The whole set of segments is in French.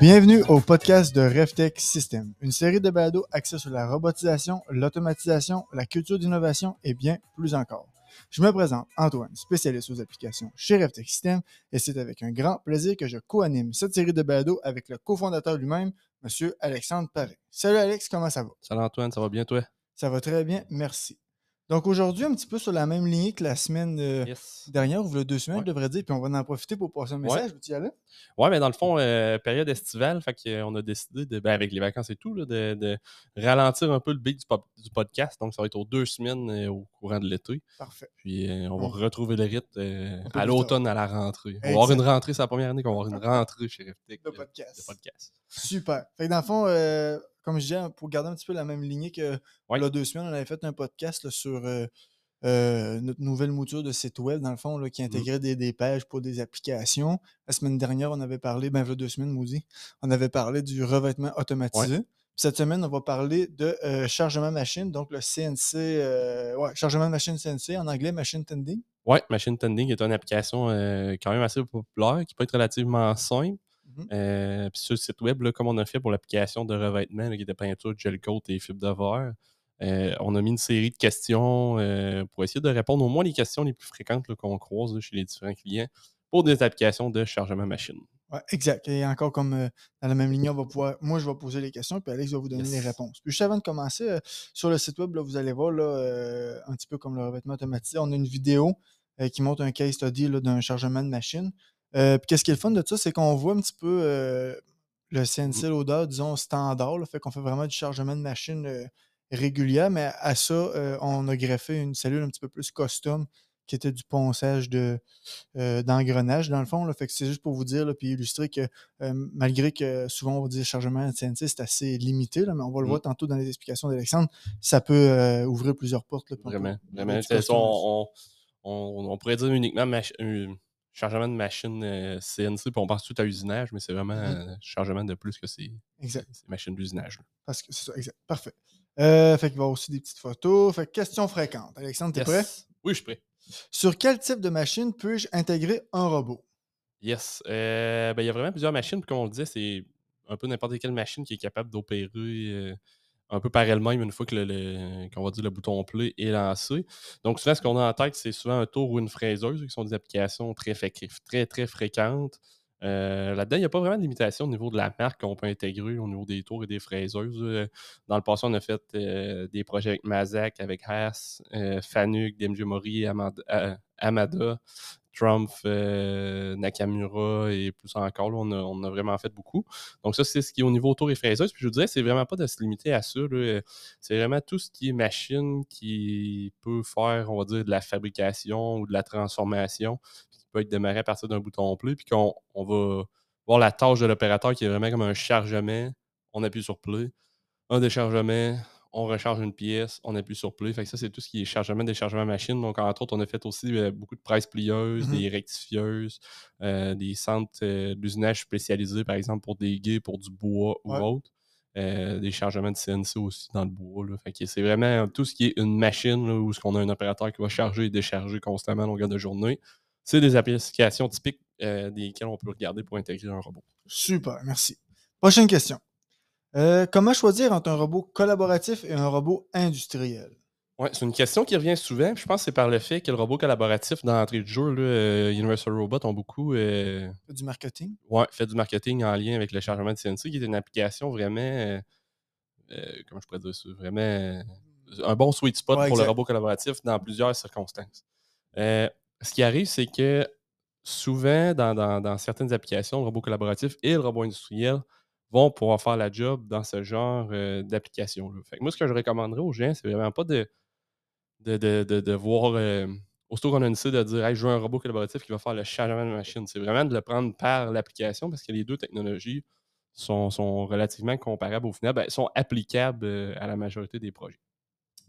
Bienvenue au podcast de RevTech System, une série de balados axés sur la robotisation, l'automatisation, la culture d'innovation et bien plus encore. Je me présente Antoine, spécialiste aux applications chez RevTech System, et c'est avec un grand plaisir que je co-anime cette série de balados avec le cofondateur lui-même, M. Alexandre Paré. Salut Alex, comment ça va? Salut Antoine, ça va bien toi? Ça va très bien, merci. Donc aujourd'hui, un petit peu sur la même lignée que la semaine euh, Yes. dernière, ou le deux semaines, Ouais. je devrais dire, puis on va en profiter pour passer un message. Veux-tu y aller? Ouais, mais dans le fond, euh, période estivale, fait qu'on a décidé, de, ben, avec les vacances et tout, là, de, de ralentir un peu le beat du, pop- du podcast. Donc, ça va être aux deux semaines euh, au courant de l'été. Parfait. Puis, euh, on va On- retrouver le rythme euh, à l'automne, à la rentrée. On va avoir une rentrée, c'est la première année qu'on va avoir une rentrée chez Reftech. Le euh, podcast. de podcast. Super. Fait que dans le fond, euh, comme je disais, pour garder un petit peu la même lignée que Ouais. il y a deux semaines, on avait fait un podcast là, sur euh, euh, notre nouvelle mouture de site web, dans le fond, là, qui Mm. intégrait des, des pages pour des applications. La semaine dernière, on avait parlé, ben, il y a deux semaines, maudit, on avait parlé du revêtement automatisé. Cette semaine, on va parler de euh, chargement machine, donc le CNC, euh, ouais, chargement machine CNC, en anglais, machine tending. Ouais, Machine Tending est une application euh, quand même assez populaire qui peut être relativement simple. Mhm. Euh, puis sur le site web, là, comme on a fait pour l'application de revêtement, là, qui était peinture, gel coat et fibre de verre, euh, on a mis une série de questions euh, pour essayer de répondre au moins les questions les plus fréquentes qu'on croise là, chez les différents clients pour des applications de chargement machine. Ouais, exact. Et encore comme euh, dans la même ligne, on va pouvoir. Moi, je vais poser les questions, puis Alex va vous donner Yes. les réponses. Puis juste avant de commencer, euh, sur le site web, là, vous allez voir, là, euh, un petit peu comme le revêtement automatisé, on a une vidéo qui montre un case study d'un chargement de machine. Euh, puis qu'est-ce qui est le fun de ça, c'est qu'on voit un petit peu euh, le CNC loader, disons, standard. Là, fait qu'on fait vraiment du chargement de machine euh, régulière, mais à ça, euh, on a greffé une cellule un petit peu plus custom qui était du ponçage de, d'engrenage, dans le fond. Là. Fait que c'est juste pour vous dire, puis illustrer que malgré que souvent on va dire chargement de CNC, c'est assez limité, là, mais on va le Mm. voir tantôt dans les explications d'Alexandre, ça peut ouvrir plusieurs portes. Là, Vraiment, on vraiment. pourrait dire uniquement mach- chargement de machine euh, CNC, puis on pense tout à usinage, mais c'est vraiment Mhm. un chargement de plus que ces, Exact. ces machines d'usinage. Parce que c'est ça, exact. Parfait. Euh, fait qu'il va y avoir aussi des petites photos. Fait que question fréquente. Alexandre, t'es Yes. prêt? Oui, je suis prêt. Sur quel type de machine puis-je intégrer un robot? Yes. Euh, ben, il y a vraiment plusieurs machines. Puis comme on le disait, c'est un peu n'importe quelle machine qui est capable d'opérer euh, un peu par elle-même une fois que le, va dire le bouton play est lancé. Donc souvent, ce qu'on a en tête, c'est souvent un tour ou une fraiseuse, qui sont des applications très, très, très fréquentes. Euh, là-dedans, il n'y a pas vraiment de limitation au niveau de la marque qu'on peut intégrer au niveau des tours et des fraiseuses. Euh, Dans le passé, on a fait euh, des projets avec Mazak, avec Haas, euh, Fanuc, DMG Mori, Amada, Trump, euh, Nakamura et plus encore. on, a, vraiment fait beaucoup. Donc, ça, c'est ce qui est au niveau tour et fraiseuse. Puis je vous dirais, c'est vraiment pas de se limiter à ça. C'est vraiment tout ce qui est machine qui peut faire, on va dire, de la fabrication ou de la transformation, qui peut être démarré à partir d'un bouton play, puis qu'on on va voir la tâche de l'opérateur qui est vraiment comme un chargement. On appuie sur play. Un déchargement, on recharge une pièce, on appuie sur play. Fait que ça, c'est tout ce qui est chargement, déchargement machine. Donc, entre autres, on a fait aussi euh, beaucoup de presses plieuses, Mhm. des rectifieuses, euh, des centres euh, d'usinage spécialisés, par exemple, pour des guets, pour du bois ou Ouais. autre. Des chargements de CNC aussi dans le bois. là. Fait que c'est vraiment tout ce qui est une machine là, où ce qu'on a un opérateur qui va charger et décharger constamment à longueur de journée. C'est des applications typiques desquelles on peut regarder pour intégrer un robot. Super, merci. Prochaine question. Euh, comment choisir entre un robot collaboratif et un robot industriel? Ouais, c'est une question qui revient souvent. Je pense que c'est par le fait que le robot collaboratif d'entrée de jeu, là, euh, Universal Robot, ont beaucoup euh, Du marketing? ouais, fait du marketing en lien avec le chargement de CNC, qui est une application vraiment, euh, comment je pourrais dire ça, vraiment un bon sweet spot Ouais, pour le robot collaboratif dans plusieurs circonstances. Ce qui arrive, c'est que souvent, dans, dans- dans certaines applications, le robot collaboratif et le robot industriel vont pouvoir faire la job dans ce genre euh, que moi, ce que je recommanderais aux gens, c'est vraiment pas de, de, de, de, voir, euh, aussitôt qu'on a une idée, de dire je veux un robot collaboratif qui va faire le chargement de machine. C'est vraiment de le prendre par l'application parce que les deux technologies sont, sont relativement comparables au final, ben, sont applicables euh, à la majorité des projets.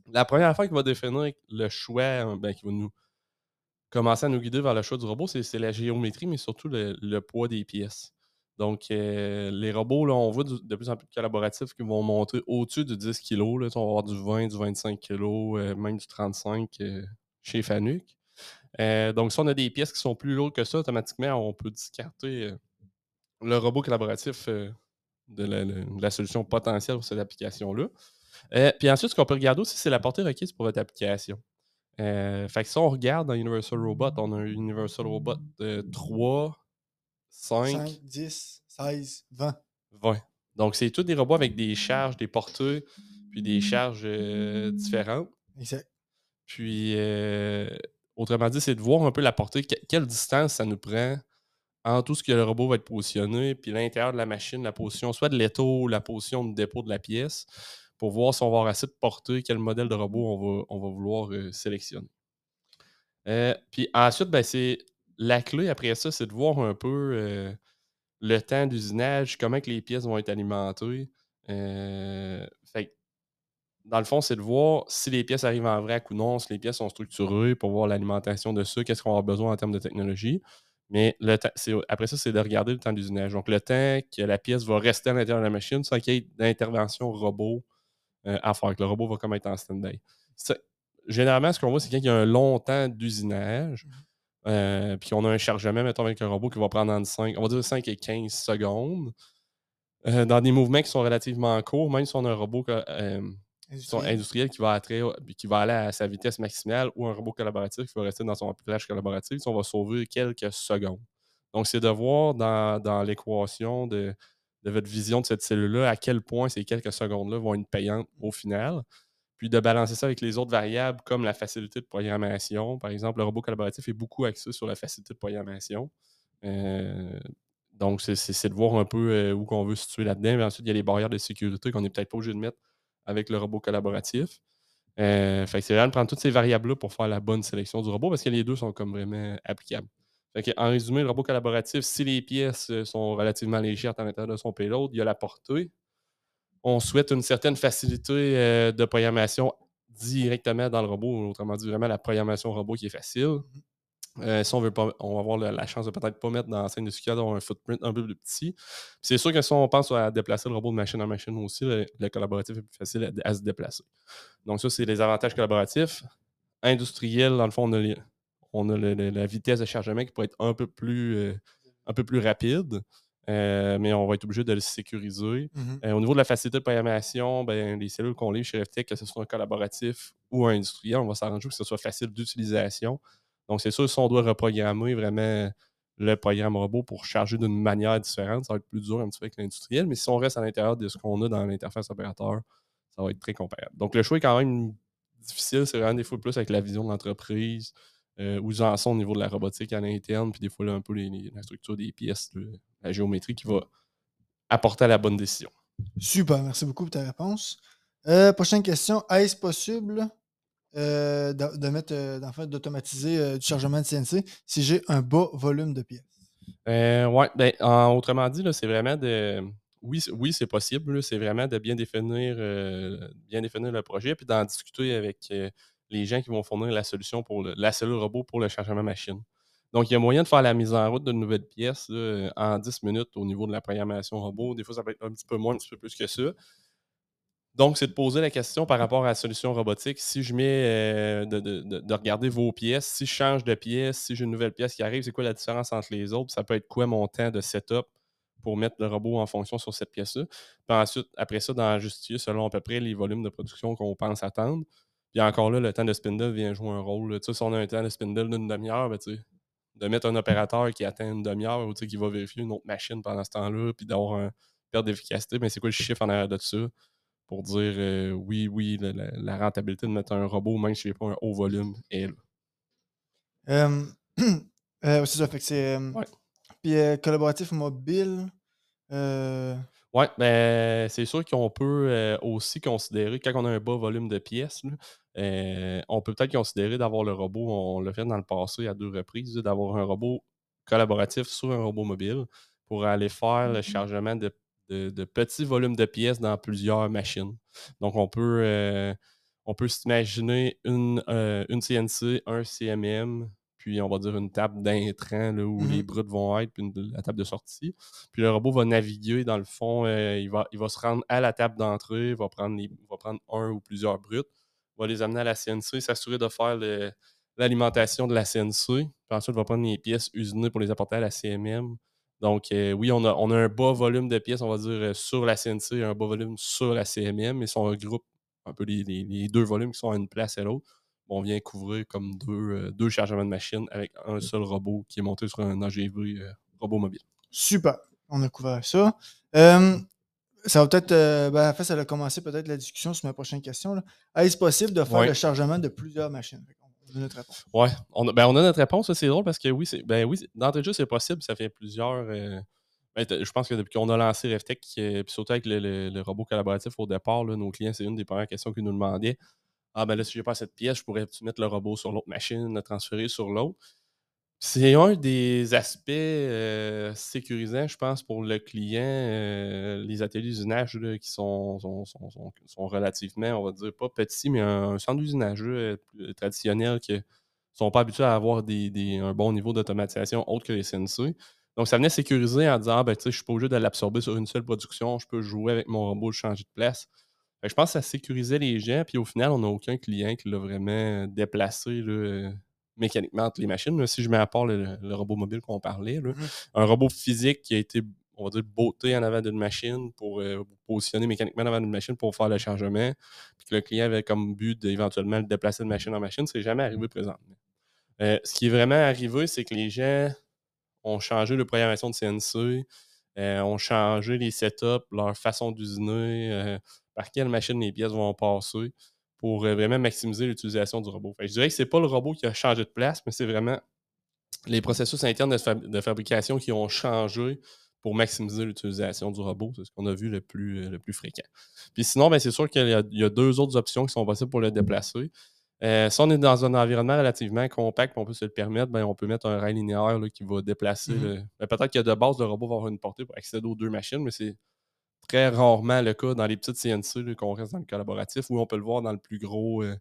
La première fois qui va définir le choix, euh, ben, qui va nous commencer à nous guider vers le choix du robot, c'est la géométrie, mais surtout le poids des pièces. Donc, euh, les robots, là, on voit du- de plus en plus de collaboratifs qui vont monter au-dessus de 10 kg. On va avoir du 20, du 25 kg, euh, même du 35 euh, chez Fanuc. Donc, si on a des pièces qui sont plus lourdes que ça, automatiquement, on peut discarter le robot collaboratif de, la, de, la, solution potentielle pour cette application-là. Puis ensuite, ce qu'on peut regarder aussi, c'est la portée requise pour votre application. Fait que si on regarde dans Universal Robot, on a un Universal Robot de 3, 5, 5 10, 16, 20. 20. Donc, c'est tous des robots avec des charges, des portées, puis des charges euh, différentes. Exact. Puis, euh, autrement dit, c'est de voir un peu la portée, quelle distance ça nous prend en tout ce que le robot va être positionné, puis l'intérieur de la machine, la position, soit de l'étau ou la position de dépôt de la pièce, pour voir si on va avoir assez de portée, quel modèle de robot on va, on va vouloir euh, sélectionner. Euh, puis ensuite, ben, c'est la clé après ça, c'est de voir un peu euh, le temps d'usinage, comment les pièces vont être alimentées. fait dans le fond, c'est de voir si les pièces arrivent en vrac ou non, si les pièces sont structurées pour voir l'alimentation de ça, qu'est-ce qu'on a besoin en termes de technologie. Mais après ça, c'est de regarder le temps d'usinage. Donc, le temps que la pièce va rester à l'intérieur de la machine sans qu'il y ait d'intervention robot euh, à faire, que le robot va comme être en stand-by. Généralement, ce qu'on voit, c'est qu'il y a un long temps d'usinage, mmh euh, puis on a un chargement, mettons, avec un robot qui va prendre entre 5, on va dire 5 et 15 secondes. Euh, dans des mouvements qui sont relativement courts, même si on a un robot industriel. qui va, qui va aller à sa vitesse maximale ou un robot collaboratif qui va rester dans son plage collaboratif, on va sauver quelques secondes. Donc, c'est de voir dans, l'équation de, votre vision de cette cellule-là à quel point ces quelques secondes-là vont être payantes au final. Puis de balancer ça avec les autres variables comme la facilité de programmation. Par exemple, le robot collaboratif est beaucoup axé sur la facilité de programmation. Euh, donc, c'est de voir un peu euh, où qu'on veut se situer là-dedans. ensuite, il y a les barrières de sécurité qu'on n'est peut-être pas obligé de mettre avec le robot collaboratif. Euh, fait c'est vraiment de prendre toutes ces variables-là pour faire la bonne sélection du robot parce que les deux sont comme vraiment applicables. Fait en résumé, le robot collaboratif, si les pièces euh, sont relativement légères à l'intérieur de son payload, il y a la portée. On souhaite une certaine facilité euh, de programmation directement dans le robot, autrement dit, vraiment la programmation robot qui est facile. Mm-hmm. Euh, si on veut pas, on va avoir la, chance de peut-être pas mettre dans la scène de d'avoir un footprint un peu plus petit. C'est sûr que si on pense à déplacer le robot de machine en machine aussi, le, collaboratif est plus facile à, se déplacer. Donc, ça, c'est les avantages collaboratifs. Industriels, dans le fond, on a, la vitesse de chargement qui pourrait être un peu plus, euh, un peu plus rapide. Euh, mais on va être obligé de le sécuriser. Mm-hmm. au niveau de la facilité de programmation, ben, les cellules qu'on livre chez FTech, que ce soit un collaboratif ou un industriel, on va s'arranger que ce soit facile d'utilisation. Donc, c'est sûr, si on doit reprogrammer vraiment le programme robot pour charger d'une manière différente, ça va être plus dur un petit peu avec l'industriel. Mais si on reste à l'intérieur de ce qu'on a dans l'interface opérateur, ça va être très comparable. Donc, le choix est quand même difficile. C'est vraiment des fois plus avec la vision de l'entreprise, euh, où ils en sont au niveau de la robotique à l'interne, puis des fois, là, un peu la structure des pièces, la géométrie qui va apporter à la bonne décision. Super, merci beaucoup pour ta réponse. Euh, prochaine question. Est-ce possible euh, de, mettre, euh, fait, d'automatiser du chargement de CNC si j'ai un bas volume de pièces? oui, ben, autrement dit, c'est vraiment de. Oui, oui c'est possible. C'est vraiment de bien définir, bien définir le projet puis d'en discuter avec les gens qui vont fournir la solution pour la cellule robot pour le chargement machine. Donc, il y a moyen de faire la mise en route de nouvelles pièces en 10 minutes au niveau de la programmation robot. Des fois, ça peut être un petit peu moins, un petit peu plus que ça. Donc, c'est de poser la question par rapport à la solution robotique. Si je mets euh, de, regarder vos pièces, si je change de pièce, si j'ai une nouvelle pièce qui arrive, c'est quoi la différence entre les autres? Ça peut être quoi mon temps de setup pour mettre le robot en fonction sur cette pièce-là? Puis ensuite, après ça, d'en justifier selon à peu près les volumes de production qu'on pense attendre. Puis encore là, le temps de spindle vient jouer un rôle. Si on a un temps de spindle d'une demi-heure, ben, de mettre un opérateur qui atteint une demi-heure ou qui va vérifier une autre machine pendant ce temps-là, puis d'avoir un perte d'efficacité, mais ben, c'est quoi le chiffre en arrière de ça? pour dire euh, oui, oui, la, rentabilité de mettre un robot, même si je n'ai pas un haut volume, est là. Euh, euh, c'est ça, fait que c'est. Puis collaboratif mobile. Oui, ben, c'est sûr qu'on peut aussi considérer, quand on a un bas volume de pièces, on peut peut-être considérer d'avoir le robot, on l'a fait dans le passé à deux reprises, d'avoir un robot collaboratif sur un robot mobile pour aller faire le mm-hmm. chargement de de, petits volumes de pièces dans plusieurs machines. Donc, on peut, euh, on peut s'imaginer une, euh, une CNC, un CMM, puis on va dire une table d'intrant où les mmh brutes vont être, puis la table de sortie. Puis le robot va naviguer dans le fond, euh, il, va, il va se rendre à la table d'entrée, va prendre, va prendre un ou plusieurs brutes, va les amener à la CNC, s'assurer de faire l'alimentation de la CNC, puis ensuite il va prendre les pièces usinées pour les apporter à la CMM, Donc, oui, on a, on a un bas volume de pièces, on va dire, sur la CNC, un bas volume sur la CMM, mais si on regroupe un peu les, deux volumes qui sont à une place et l'autre, on vient couvrir comme deux, deux chargements de machine avec un seul robot qui est monté sur un AGV robot mobile. Super. On a couvert ça. ça va peut-être. ben, en fait, ça a commencé peut-être la discussion sur ma prochaine question. Est-ce possible de faire le chargement de plusieurs machines? On a notre réponse. Oui, on, a, ben, on a notre réponse. C'est drôle parce que oui, c'est, ben, oui d'entrée de jeu, c'est possible. Ça fait plusieurs. Ben, je pense que depuis qu'on a lancé RefTech, puis surtout avec le, robot collaboratif au départ, nos clients, c'est une des premières questions qu'ils nous demandaient. Ah, ben là, si j'ai pas cette pièce, je pourrais mettre le robot sur l'autre machine, le transférer sur l'autre. C'est un des aspects euh, sécurisants, je pense, pour le client. Euh, les ateliers d'usinage qui sont, sont, relativement, on va dire, pas petits, mais un, centre d'usinage euh, traditionnel qui ne sont pas habitués à avoir des, un bon niveau d'automatisation autre que les CNC. Donc, ça venait sécuriser en disant, ah, ben, je ne suis pas obligé de l'absorber sur une seule production, je peux jouer avec mon robot, changer de place. Je pense que ça sécurisait les gens, puis au final, on n'a aucun client qui l'a vraiment déplacé. Là, mécaniquement entre les machines. si je mets à part le, robot mobile qu'on parlait, mmh un robot physique qui a été, on va dire, beauté en avant d'une machine pour euh, positionner mécaniquement en avant d'une machine pour faire le chargement, puis que le client avait comme but d'éventuellement le déplacer de machine en machine, c'est jamais arrivé présentement. Euh, ce qui est vraiment arrivé, c'est que les gens ont changé de programmation de CNC, euh, ont changé les setups, leur façon d'usiner, par quelle machine les pièces vont passer pour euh, vraiment maximiser l'utilisation du robot. je dirais que ce n'est pas le robot qui a changé de place, mais c'est vraiment les processus internes de, fabrication qui ont changé pour maximiser l'utilisation du robot. C'est ce qu'on a vu le plus, euh, le plus fréquent. Puis sinon, ben, c'est sûr qu'il y, a deux autres options qui sont possibles pour le déplacer. Euh, si on est dans un environnement relativement compact, on peut se le permettre, ben, on peut mettre un rail linéaire qui va déplacer. Mm-hmm. Ben, peut-être que de base, le robot va avoir une portée pour accéder aux deux machines, mais c'est très rarement le cas dans les petites CNC qu'on reste dans le collaboratif, où on peut le voir dans le plus gros, euh,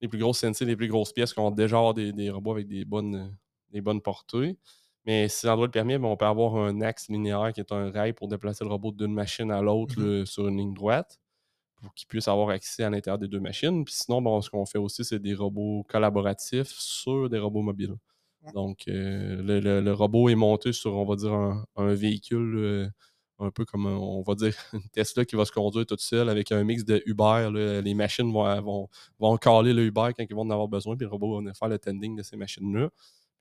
les plus grosses CNC, les plus grosses pièces qui ont déjà des, robots avec des bonnes, des bonnes portées. Mais si l'endroit le permet, ben, on peut avoir un axe linéaire qui est un rail pour déplacer le robot d'une machine à l'autre mmh sur une ligne droite pour qu'il puisse avoir accès à l'intérieur des deux machines. Puis sinon, bon, ce qu'on fait aussi, c'est des robots collaboratifs sur des robots mobiles. Donc, euh, le, robot est monté sur, on va dire, un, véhicule euh, un peu comme, on va dire, une Tesla qui va se conduire toute seule avec un mix de Uber. Les machines vont, vont, vont caler le Uber quand ils vont en avoir besoin, puis le robot va faire le tending de ces machines-là.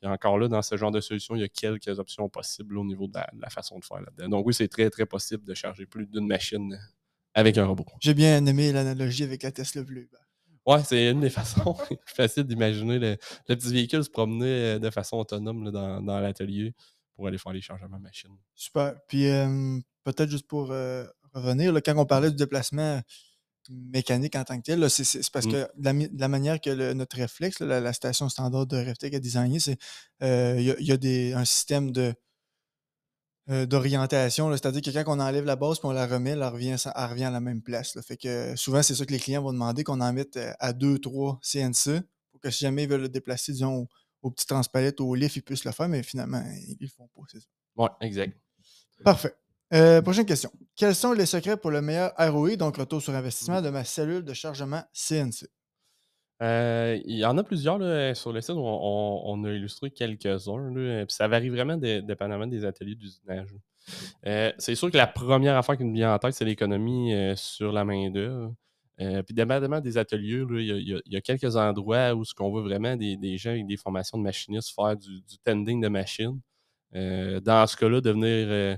Puis encore là, dans ce genre de solution, il y a quelques options possibles au niveau de la, façon de faire là-dedans. Donc oui, c'est très, très possible de charger plus d'une machine avec un robot. J'ai bien aimé l'analogie avec la Tesla Bleu. Ouais, c'est une des façons faciles d'imaginer le, petit véhicule se promener euh, de façon autonome dans, dans l'atelier pour aller faire les changements de machine. Super. Puis peut-être juste pour revenir, quand on parlait du déplacement mécanique en tant que tel, c'est parce mmh. que de la, manière que notre réflexe, la, station standard de RefTech a designé, c'est il y, a, des, un système de d'orientation, c'est-à-dire que quand on enlève la base et on la remet, elle revient, revient à la même place. Fait que souvent, c'est ça que les clients vont demander, qu'on en mette à 2, 3 CNC pour que si jamais ils veulent le déplacer, disons, au petit transpalette ou au lift, ils puissent le faire, mais finalement, ils ne le font pas, c'est ça. Oui, exact. Parfait. Euh, prochaine question. Quels sont les secrets pour le meilleur ROI, donc retour sur investissement, de ma cellule de chargement CNC? Euh, il y en a plusieurs sur le site, on, on, a illustré quelques-uns. Ça varie vraiment dépendamment des ateliers d'usinage. Euh, c'est sûr que la première affaire qui nous vient en tête, c'est l'économie sur la main-d'œuvre. Euh, puis, dépendamment des ateliers, il y, a quelques endroits où ce qu'on veut vraiment des, gens avec des formations de machinistes faire du, tending de machine. Euh, dans ce cas-là, de venir euh,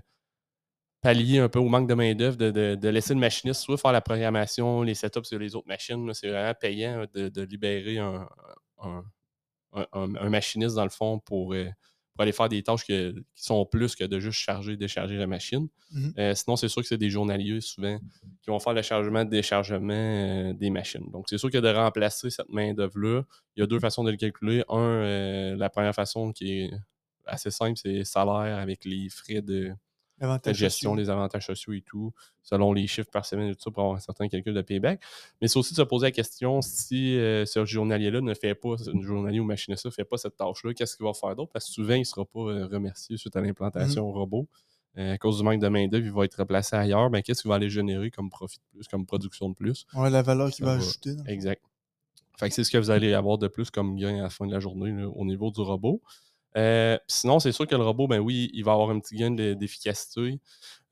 pallier un peu au manque de main-d'œuvre, de, laisser le machiniste soit faire la programmation, les setups sur les autres machines. C'est vraiment payant de, libérer un, machiniste, dans le fond, pour pour aller faire des tâches qui sont plus que de juste charger et décharger la machine. Mhm. Euh, sinon, c'est sûr que c'est des journaliers souvent qui vont faire le chargement déchargement euh, des machines. Donc, c'est sûr que de remplacer cette main-d'œuvre-là, il y a deux façons de le calculer. Un, euh, la première façon qui est assez simple, c'est salaire avec les frais de, la gestion, les avantages sociaux et tout, selon les chiffres par semaine et tout ça, pour avoir un certain calcul de payback. Mais c'est aussi de se poser la question si euh, ce journalier-là ne fait pas, un journalier ou machiniste ne fait pas cette tâche-là, qu'est-ce qu'il va faire d'autre? Parce que souvent, il ne sera pas euh, remercié suite à l'implantation au mmh robot. Euh, à cause du manque de main-d'œuvre, il va être replacé ailleurs. Ben, qu'est-ce qu'il va aller générer comme profit de plus, comme production de plus? Ouais, la valeur qu'il va, ajouter. Exact. Fait que c'est ce que vous allez avoir de plus comme gain à la fin de la journée au niveau du robot. Euh, sinon, c'est sûr que le robot, ben oui, il va avoir un petit gain d'efficacité.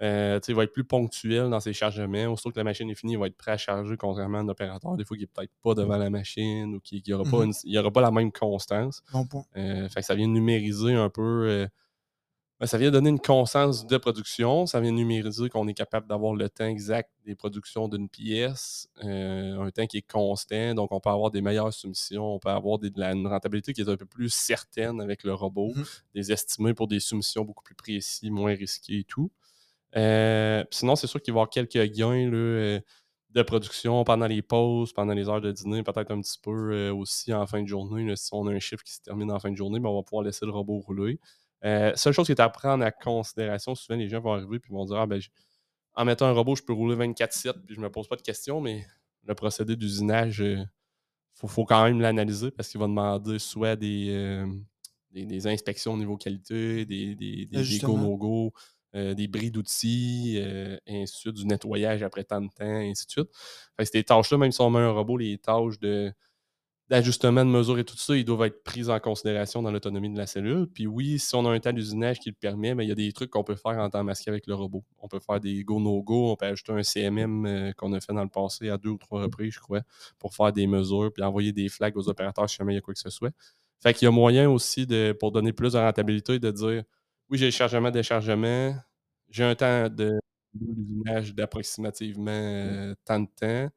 Euh, il va être plus ponctuel dans ses chargements. Aussitôt que la machine est finie, il va être prêt à charger, contrairement à un opérateur, des fois, qui n'est peut-être pas devant la machine ou qui n'aura pas, mm-hmm. pas la même constance. Bon point. Euh, fait que ça vient numériser un peu ben, ça vient donner une constance de production. Ça vient numériser qu'on est capable d'avoir le temps exact des productions d'une pièce, euh, un temps qui est constant. Donc, on peut avoir des meilleures soumissions, on peut avoir des, une rentabilité qui est un peu plus certaine avec le robot, mmh des estimés pour des soumissions beaucoup plus précis, moins risqués et tout. Euh, sinon, c'est sûr qu'il va y avoir quelques gains euh, de production pendant les pauses, pendant les heures de dîner, peut-être un petit peu aussi en fin de journée. si on a un chiffre qui se termine en fin de journée, ben, on va pouvoir laisser le robot rouler. Euh, seule chose qui est à prendre en considération, souvent les gens vont arriver et vont dire ah, ben, en mettant un robot, je peux rouler 24-7 puis je me pose pas de questions, mais le procédé d'usinage, il euh, faut, quand même l'analyser parce qu'il va demander soit des, euh, des, inspections au niveau qualité, des, des, des go-no-go, des bris d'outils, et ainsi de suite, du nettoyage après tant de temps, et ainsi de suite. Fait ces tâches-là, même si on met un robot, les tâches de d'ajustement de mesure et tout ça, ils doivent être pris en considération dans l'autonomie de la cellule. Puis oui, si on a un temps d'usinage qui le permet, mais il y a des trucs qu'on peut faire en temps masqué avec le robot. On peut faire des go-no-go, on peut ajouter un CMM euh, qu'on a fait dans le passé à deux ou trois reprises, je crois, pour faire des mesures, puis envoyer des flags aux opérateurs si jamais il y a quoi que ce soit. Fait qu'il y a moyen aussi, de, pour donner plus de rentabilité, de dire oui, j'ai le chargement, déchargement, j'ai un temps de d'usinage d'approximativement euh, tant de temps.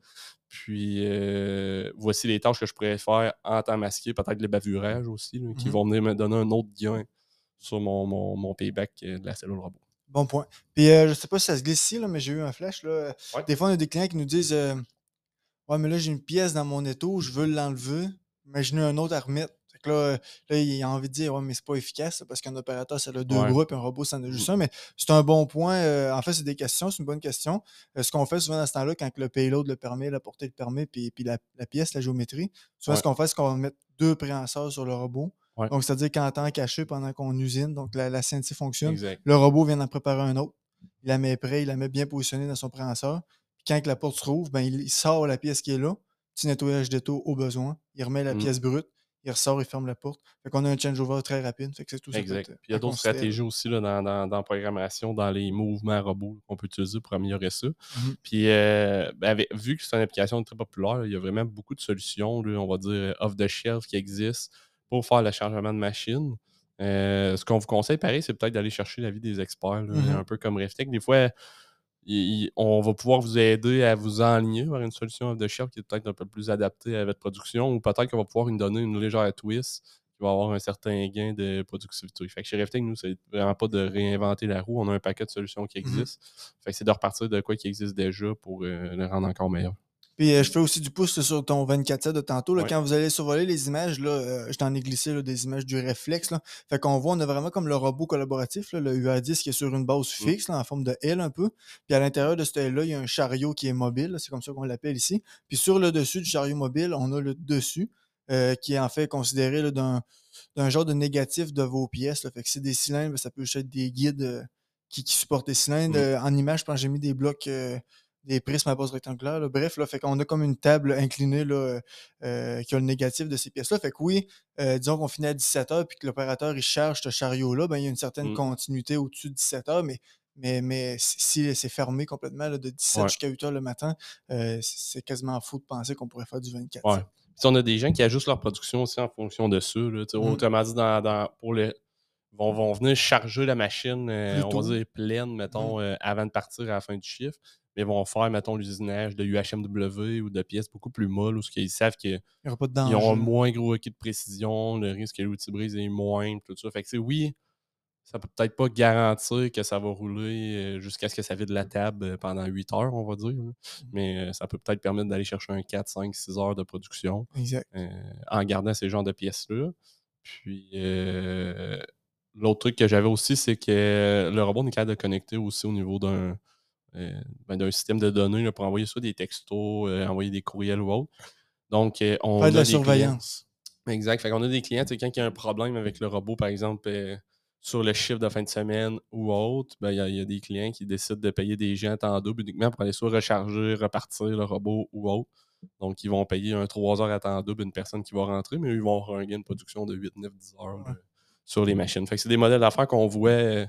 Puis euh, voici les tâches que je pourrais faire en temps masqué, peut-être le bavurage aussi, qui mmh vont venir me donner un autre gain sur mon, mon, payback euh, de la cellule robot. Bon point. Puis euh, je sais pas si ça se glisse ici, là, mais j'ai eu un flash. Là. Des fois, on a des clients qui nous disent Ouais, mais là, j'ai une pièce dans mon étau, je veux l'enlever. Imaginez un autre à remettre là, il a envie de dire, ouais, mais c'est pas efficace parce qu'un opérateur, ça a deux groupes et un robot, ça en a juste un. Mais c'est un bon point. Euh, en fait, c'est des questions, c'est une bonne question. Euh, ce qu'on fait souvent dans ce temps-là, quand le payload le permet, la portée le permet, puis, puis la, pièce, la géométrie, souvent, ce qu'on fait, c'est qu'on va mettre deux préhenseurs sur le robot. Donc, c'est-à-dire qu'en temps caché pendant qu'on usine, donc la, la CNC fonctionne, le robot vient d'en préparer un autre. Il la met prêt, il la met bien positionnée dans son préhenseur. Puis quand la porte se rouvre, ben, il, sort la pièce qui est là, petit nettoyage d'étau au besoin, il remet la mmh. pièce brute, il ressort, il ferme la porte. Fait qu'on a un changeover très rapide. Fait que c'est tout exact. Puis il y a d'autres stratégies aussi là, dans, dans, dans, la programmation, dans les mouvements robots qu'on peut utiliser pour améliorer ça. Mmh Puis euh, ben, vu que c'est une application très populaire, il y a vraiment beaucoup de solutions, on va dire, off-the-shelf qui existent pour faire le chargement de machine. Euh, ce qu'on vous conseille, pareil, c'est peut-être d'aller chercher l'avis des experts, mmh un peu comme Reftech. Des fois, on va pouvoir vous aider à vous enligner vers une solution de shelf qui est peut-être un peu plus adaptée à votre production ou peut-être qu'on va pouvoir nous donner une légère twist qui va avoir un certain gain de productivité. Fait que chez Reftech, nous, c'est vraiment pas de réinventer la roue. On a un paquet de solutions qui mmh existent. Fait que c'est de repartir de quoi qui existe déjà pour euh, le rendre encore meilleur. Puis euh, je fais aussi du pouce sur ton 24-7 de tantôt. Là, Quand vous allez survoler les images, là, euh, je t'en ai glissé des images du réflexe. Là. Fait qu'on voit, on a vraiment comme le robot collaboratif, le UA10 qui est sur une base mmh. fixe, en forme de L un peu. Puis à l'intérieur de ce L-là, il y a un chariot qui est mobile, c'est comme ça qu'on l'appelle ici. Puis sur le dessus du chariot mobile, on a le dessus, euh, qui est en fait considéré d'un, genre de négatif de vos pièces. Fait que c'est des cylindres, ça peut être des guides qui, supportent des cylindres. Mmh. en image, je pense que j'ai mis des blocs des prismes à base rectangulaire. Bref, là, fait qu'on a comme une table inclinée là, euh, qui a le négatif de ces pièces-là. Fait que oui, euh, disons qu'on finit à 17 h puis que l'opérateur il charge ce chariot-là, ben, il y a une certaine mmh. continuité au-dessus de 17 h mais, mais, mais si c'est fermé complètement de 17 jusqu'à 8 h le matin, euh, c'est quasiment fou de penser qu'on pourrait faire du 24. Ouais. on a des gens qui ajustent leur production aussi en fonction de ça. Là. Autrement dit, dans, pour les, vont, vont venir charger la machine, on va dire pleine, mettons, mmh. avant de partir à la fin du chiffre mais ils vont faire, mettons, l'usinage de UHMW ou de pièces beaucoup plus molles, où ils savent qu'ils ont un moins gros acquis de précision, le risque que l'outil brise est moindre, tout ça. Fait que, oui, ça peut peut-être pas garantir que ça va rouler euh, jusqu'à ce que ça vide la table euh, pendant 8 heures, on va dire. Mmh. Mais euh, ça peut peut-être permettre d'aller chercher un 4, 5, 6 heures de production en gardant ces genres de pièces-là. Puis l'autre truc que j'avais aussi, c'est que le robot est capable de connecter aussi au niveau d'un ben, d'un système de données pour envoyer soit des textos, euh, envoyer des courriels ou autre. Donc, euh, on a de la surveillance. Exact. Fait qu'on a des clients, quand il y a un problème avec le robot, par exemple, sur le chiffre de fin de semaine ou autre, ben, il y, a des clients qui décident de payer des gens en double uniquement pour aller soit recharger, repartir le robot ou autre. Donc, ils vont payer un 3 heures à temps double une personne qui va rentrer, mais ils vont avoir un gain de production de 8, 9, 10 heures sur les machines. Fait que c'est des modèles d'affaires qu'on voit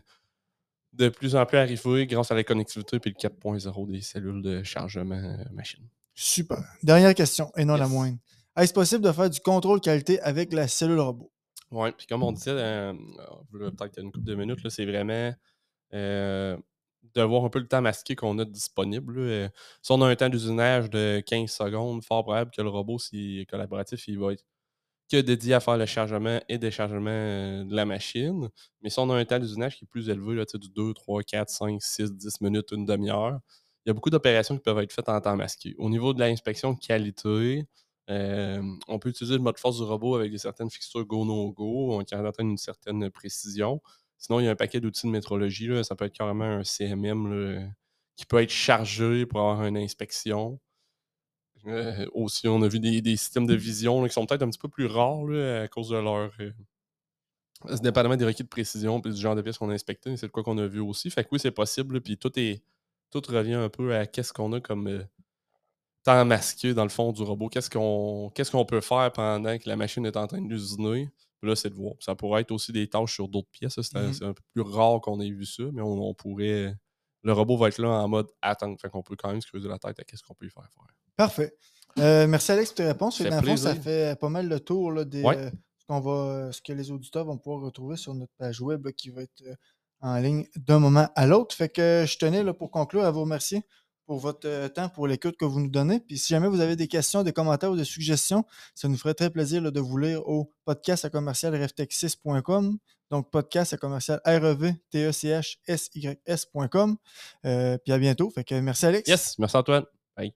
de plus en plus arriver grâce à la connectivité et le 4.0 des cellules de chargement machine. Super. Dernière question, et non la moindre. Est-ce possible de faire du contrôle qualité avec la cellule robot? Oui, puis comme on disait, euh, peut-être une couple de minutes, c'est vraiment euh, de voir un peu le temps masqué qu'on a disponible. Euh, si on a un temps d'usinage de 15 secondes, fort probable que le robot, s'il est collaboratif, il va être que dédié à faire le chargement et déchargement de la machine. Mais si on a un temps d'usinage qui est plus élevé, là, du 2, 3, 4, 5, 6, 10 minutes, une demi-heure, il y a beaucoup d'opérations qui peuvent être faites en temps masqué. Au niveau de l'inspection qualité, euh, on peut utiliser le mode force du robot avec des certaines fixtures go-no-go qui atteindre une certaine précision. Sinon, il y a un paquet d'outils de métrologie. Ça peut être carrément un CMM qui peut être chargé pour avoir une inspection. Euh, aussi, on a vu des, systèmes de vision qui sont peut-être un petit peu plus rares à cause de leur. Euh, dépendamment des requis de précision et du genre de pièces qu'on a inspectées, c'est de quoi qu'on a vu aussi. Fait que oui, c'est possible. Puis tout est tout revient un peu à qu'est-ce qu'on a comme euh, temps masqué dans le fond du robot. Qu'est-ce qu'on qu'est-ce qu'on peut faire pendant que la machine est en train d'usiner. Là, c'est de voir. Ça pourrait être aussi des tâches sur d'autres pièces. Mm-hmm. C'est un, peu plus rare qu'on ait vu ça, mais on, pourrait. Le robot va être là en mode attendre. Fait qu'on peut quand même se creuser la tête à qu'est-ce qu'on peut y faire faire. Parfait. Euh, merci Alex pour tes réponses. Ça, ça fait pas mal le tour là, des, euh, ce, qu'on va, ce que les auditeurs vont pouvoir retrouver sur notre page web qui va être en ligne d'un moment à l'autre. Fait que je tenais là, pour conclure à vous remercier pour votre euh, temps, pour l'écoute que vous nous donnez. Puis si jamais vous avez des questions, des commentaires ou des suggestions, ça nous ferait très plaisir de vous lire au podcast à commercial Donc podcast à commercial rev t e c h s y s.com. Euh, puis à bientôt. Fait que merci Alex. Yes, merci Antoine. Bye.